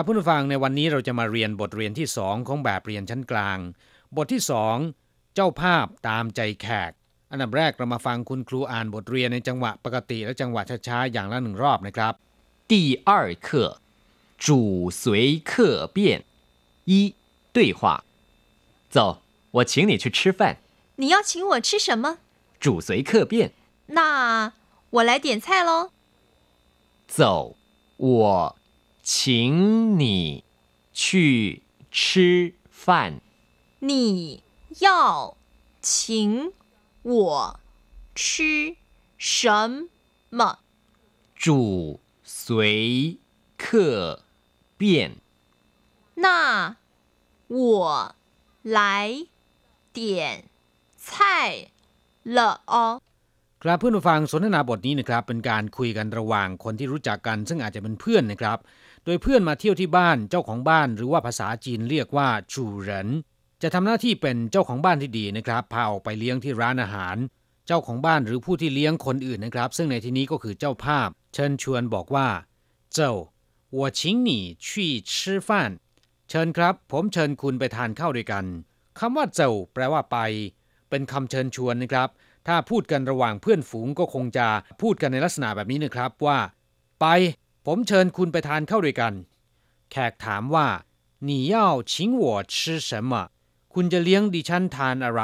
ครับผู้ฟังในวันนี้เราจะมาเรียนบทเรียนที่สองของแบบเรียนชั้นกลาง บทที่สองเจ้าภาพตามใจแขก อันดับแรกเรามาฟังคุณครูอ่านบทเรียนในจังหวะปกติและจังหวะช้าๆอย่างละหนึ่งรอบนะครับ 第二课，主随客便。一对话，走，我请你去吃饭。你要请我吃什么？主随客便。那我来点菜喽。走，我 请你去吃饭。你要请我吃什么？主随客便。那我来点菜了哦。 ครับเพื่อนผู้ฟังสนทนาบทนี้นะครับเป็นการคุยกันระหว่างคนที่รู้จักกัน ซึ่งอาจจะเป็นเพื่อนนะครับ โดยเพื่อนมาเที่ยวที่บ้านเจ้าของบ้าน หรือว่าภาษาจีนเรียกว่าจูเหรินจะทำหน้าที่เป็นเจ้าของบ้านที่ดีนะครับพาออกไปเลี้ยงที่ร้านอาหาร เจ้าของบ้านหรือผู้ที่เลี้ยงคนอื่นนะครับ ซึ่งในที่นี้ก็คือเจ้าภาพ เชิญชวนบอกว่าเจ้า我请你去吃饭เชิญครับ ผมเชิญคุณไปทานข้าวด้วยกันคำว่าเจ้าแปลว่าไป เป็นคำเชิญชวนนะครับ ถ้าพูดกันระหว่างเพื่อนฝูงก็คงจะพูดกันในลักษณะแบบนี้นะครับว่า ไป ผมเชิญคุณไปทานข้าวด้วยกัน แขกถามว่า你要请我吃什么คุณจะเลี้ยงดิฉันทานอะไร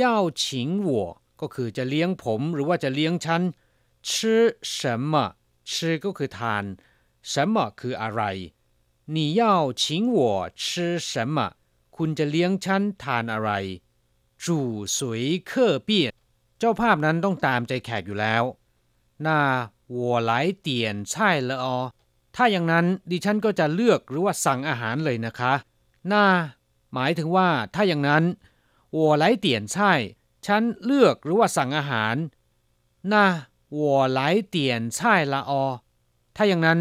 要请我ก็คือจะเลี้ยงผมหรือว่าจะเลี้ยงฉัน吃什么吃ก็คือทาน什么คืออะไร你要请我吃什么คุณจะเลี้ยงฉันทานอะไร主随客便เจ้าภาพนั้นต้องตามใจแขกอยู่แล้ว วัวหลายเตียนใช่ละออถ้าอย่างนั้นดิฉันก็จะเลือกหรือว่าสั่งอาหารเลยนะคะหน้าหมายถึงว่าถ้าอย่างนั้นวัวหลายเตียนใช่ ฉันเลือกหรือว่าสั่งอาหารหน้าวัวหลายเตียนใช่ละออถ้าอย่างนั้น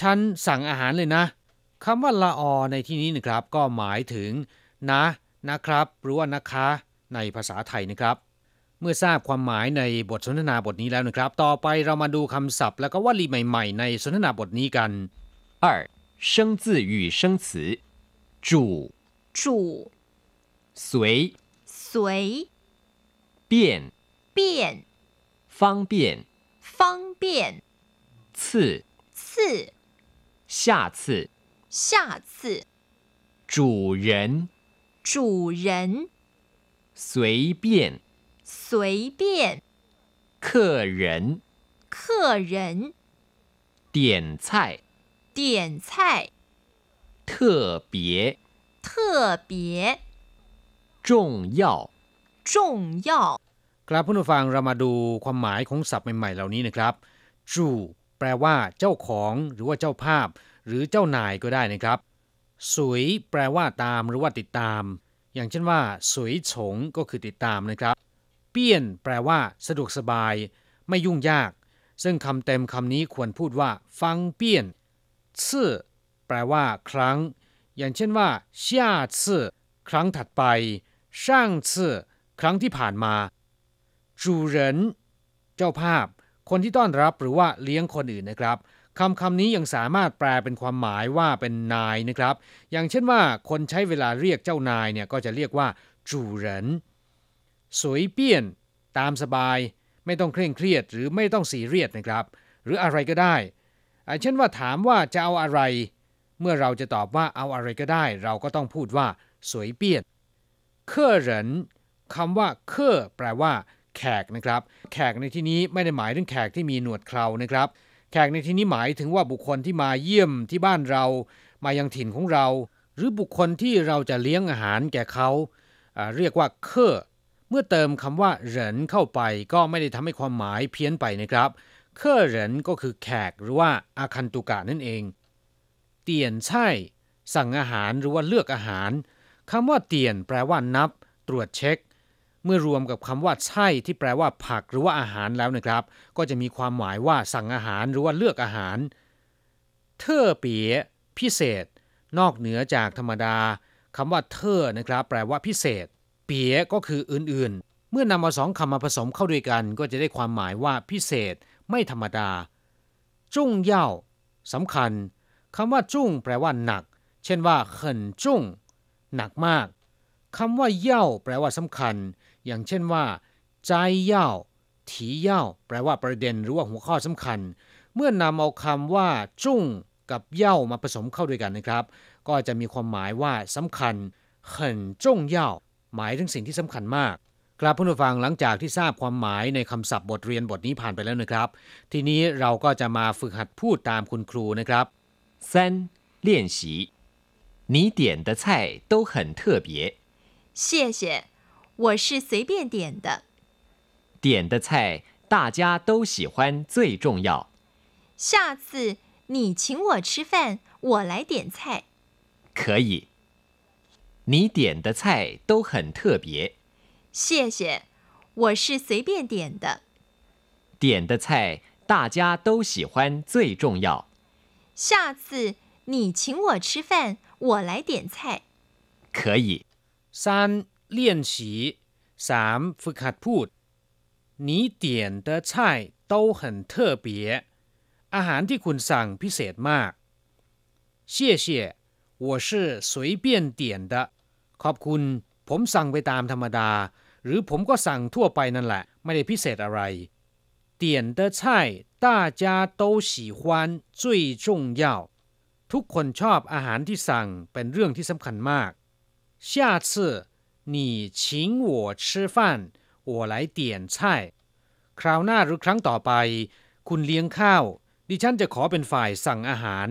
ฉันสั่งอาหารเลยนะคำว่าละออในที่นี้นะครับ ก็หมายถึง นะ นะครับ หรือว่านะคะ ในภาษาไทยนะครับ เมื่อทราบความหมายในบทสนทนาบทนี้แล้วนะครับ ต่อไปเรามาดูคำศัพท์ และก็วลีใหม่ๆ ในสนทนาบทนี้กัน 二生字与生词，主主随随便便方便方便次次下次下次主人主人随便 随便客人客人点菜点菜特别特别重要重要 ครับผู้ฟังเรามาดูความหมายของศัพท์ใหม่ๆ เหล่านี้นะครับจูแปลว่า เจ้าของหรือว่าเจ้าภาพ หรือเจ้านายก็ได้นะครับสวยแปลว่าตามหรือว่าติดตาม อย่างเช่นว่าสวยฉงก็คือติดตามนะครับ เปี้ยน แปลว่า สะดวกสบาย ไม่ยุ่งยาก ซึ่งคำเต็มคำนี้ควรพูดว่า ฟังเปี้ยนซื่อแปลว่า ครั้ง อย่างเช่นว่าช่าซื่อครั้งถัดไปช่างซื่อครั้งที่ผ่านมาจูเรนเจ้าภาพ คนที่ต้อนรับหรือว่าเลี้ยงคนอื่นนะครับคำคำนี้ยังสามารถแปลเป็นความหมายว่าเป็นนายนะครับ อย่างเช่นว่าคนใช้เวลาเรียกเจ้านายเนี่ยก็จะเรียกว่าจูเรน สวยเปี้ยน ตามสบาย ไม่ต้องเคร่งเครียดหรือไม่ต้องซีเรียสนะครับ หรืออะไรก็ได้เช่นว่าถามว่าจะเอาอะไร เมื่อเราจะตอบว่าเอาอะไรก็ได้ เราก็ต้องพูดว่า สวยเปี้ยนเคอเหรินคำว่าเคอแปลว่า แขกนะครับ แขกในที่นี้ไม่ได้หมายถึงแขกที่มีหนวดเครานะครับ แขกในที่นี้หมายถึงว่าบุคคลที่มาเยี่ยมที่บ้านเรา มายังถิ่นของเรา หรือบุคคลที่เราจะเลี้ยงอาหารแก่เขาอ่าเรียกว่าเคอ เมื่อเติมคำว่าเหรินเข้าไปก็ไม่ได้ทำให้ความหมายเพี้ยนไปนะครับเคอเหรินก็คือแขกหรือว่าอาคันตุกะนั่นเอง เตียนใช่ สั่งอาหารหรือว่าเลือกอาหารคำว่าเตียนแปลว่านับ ตรวจเช็ค เมื่อรวมกับคำว่าใช่ที่แปลว่าผักหรือว่าอาหารแล้วนะครับ ก็จะมีความหมายว่าสั่งอาหารหรือว่าเลือกอาหาร เทอเปียพิเศษ นอกเหนือจากธรรมดาคำว่าเทอนะครับ แปลว่าพิเศษ ปียก็คืออื่นๆ เมื่อนำเอาสองคำมาผสมเข้าด้วยกันก็จะได้ความหมายว่าพิเศษไม่ธรรมดา จุ้งเย่าสำคัญคำว่าจุ้งแปลว่าหนัก เช่นว่าเขินจุ้งหนักมากคำว่าเย่าแปลว่าสำคัญ อย่างเช่นว่า ใจเย่าถีเย่าแปลว่าประเด็นหรือว่าหัวข้อสำคัญ เมื่อนำเอาคำว่า จุ้งกับเย่ามาผสมเข้าด้วยกันนะครับ ก็จะมีความหมายว่าสำคัญเขินจุ้งเย่า หมายถึงสิ่งที่สำคัญมาก ครับผู้ฟังหลังจากที่ทราบความหมายในคำศัพท์บทเรียนบทนี้ผ่านไปแล้วนะครับ ทีนี้เราก็จะมาฝึกหัดพูดตามคุณครูนะครับ 三练习，你点的菜都很特别，谢谢，我是随便点的。点的菜大家都喜欢最重要。下次你请我吃饭，我来点菜。可以。 你点的菜都很特别，谢谢，我是随便点的。点的菜大家都喜欢最重要。下次你请我吃饭，我来点菜。可以。三练习สามฝึกหัดพูด你点的菜都很特别อาหารที่คุณสั่งพิเศษมาก谢谢 我是随便点的ขอบคุณ ผมสั่งไปตามธรรมดา หรือผมก็สั่งทั่วไปนั่นแหละ ไม่ได้พิเศษอะไร点的菜大家都喜欢最重要ทุกคนชอบอาหารที่สั่งเป็นเรื่องที่สำคัญมาก下次你请我吃饭我来点菜คราวหน้าหรือครั้งต่อไป คุณเลี้ยงข้าว ดิฉันจะขอเป็นฝ่ายสั่งอาหาร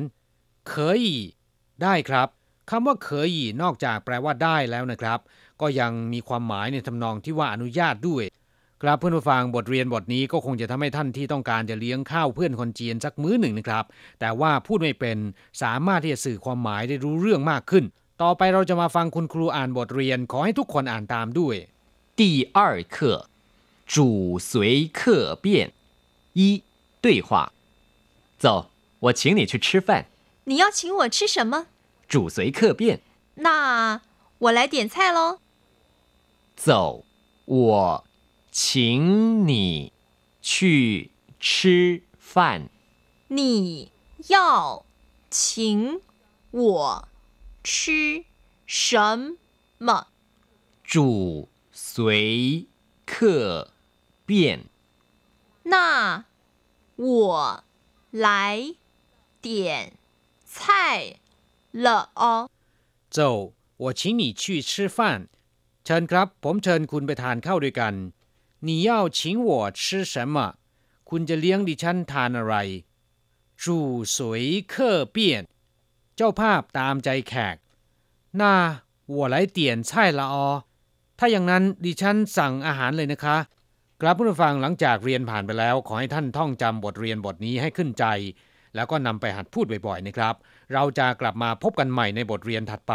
可以 ได้ครับคำว่าเคยนอกจากแปลว่าได้แล้วนะครับ ก็ยังมีความหมายในทำนองที่ว่าอนุญาตด้วย ครับเพื่อนผู้ฟังบทเรียนบทนี้ก็คงจะทำให้ท่านที่ต้องการจะเลี้ยงข้าวเพื่อนคนจีนสักมื้อหนึ่งนะครับ แต่ว่าพูดไม่เป็นสามารถที่จะสื่อความหมายได้รู้เรื่องมากขึ้น ต่อไปเราจะมาฟังคุณครูอ่านบทเรียน ขอให้ทุกคนอ่านตามด้วย 第二课，主随客便。一对话，走，我请你去吃饭。 你要请我吃什么？主随客便，那我来点菜喽。走，我请你去吃饭。你要请我吃什么？主随客便，那我来点菜了哦。走我请你去吃饭เชิญครับ ผมเชิญคุณไปทานข้าวด้วยกัน你要请我吃什么คุณจะเลี้ยงดิฉันทานอะไร主随客便เจ้าภาพตามใจแขก那我来点菜了哦ถ้าอย่างนั้นดิฉันสั่งอาหารเลยนะคะ กลับผู้ฟังหลังจากเรียนผ่านไปแล้ว ขอให้ท่านท่องจำบทเรียนบทนี้ให้ขึ้นใจ แล้วก็นำไปหัดพูดบ่อยๆนะครับ เราจะกลับมาพบกันใหม่ในบทเรียนถัดไป